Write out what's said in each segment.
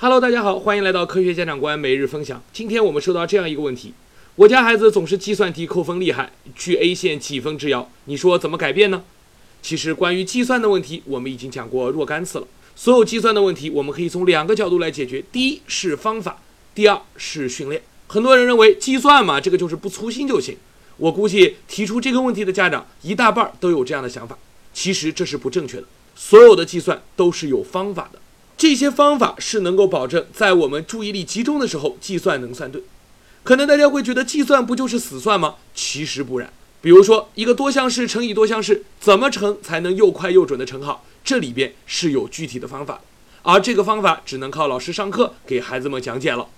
Hello，大家好，欢迎来到科学家长观每日分享。今天我们收到这样一个问题：我家孩子总是计算题扣分厉害，去 A 线几分之遥，你说怎么改变呢？其实关于计算的问题，我们已经讲过若干次了。所有计算的问题，我们可以从两个角度来解决：第一是方法，第二是训练。很多人认为计算嘛，这个就是不粗心就行。我估计提出这个问题的家长一大半都有这样的想法，其实这是不正确的。所有的计算都是有方法的。这些方法是能够保证在我们注意力集中的时候计算能算对。可能大家会觉得计算不就是死算吗？其实不然。比如说一个多项式乘以多项式，怎么乘才能又快又准的乘好？这里边是有具体的方法，而这个方法只能靠老师上课给孩子们讲解了。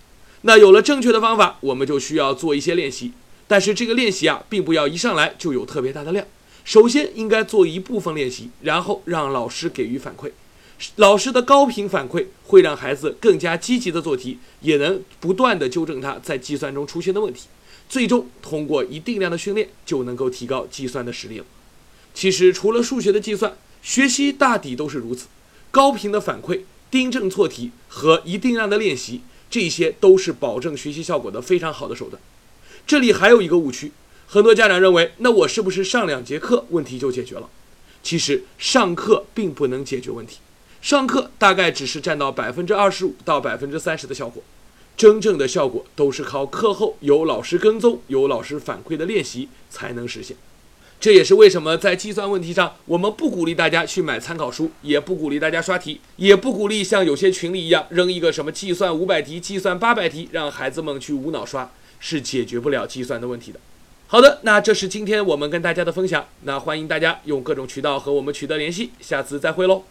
那有了正确的方法，我们就需要做一些练习。但是这个练习啊，并不要一上来就有特别大的量。首先应该做一部分练习，然后让老师给予反馈。老师的高频反馈会让孩子更加积极的做题，也能不断的纠正他在计算中出现的问题，最终通过一定量的训练就能够提高计算的实力了。其实除了数学的计算，学习大抵都是如此。高频的反馈、订正错题和一定量的练习，这些都是保证学习效果的非常好的手段。这里还有一个误区，很多家长认为，那我是不是上两节课问题就解决了？其实上课并不能解决问题。上课大概只是占到百分之二十五到百分之三十的效果，真正的效果都是靠课后有老师跟踪、有老师反馈的练习才能实现。这也是为什么在计算问题上，我们不鼓励大家去买参考书，也不鼓励大家刷题，也不鼓励像有些群里一样扔一个什么计算五百题、计算八百题，让孩子们去无脑刷，是解决不了计算的问题的。好的，那这是今天我们跟大家的分享，那欢迎大家用各种渠道和我们取得联系，下次再会喽。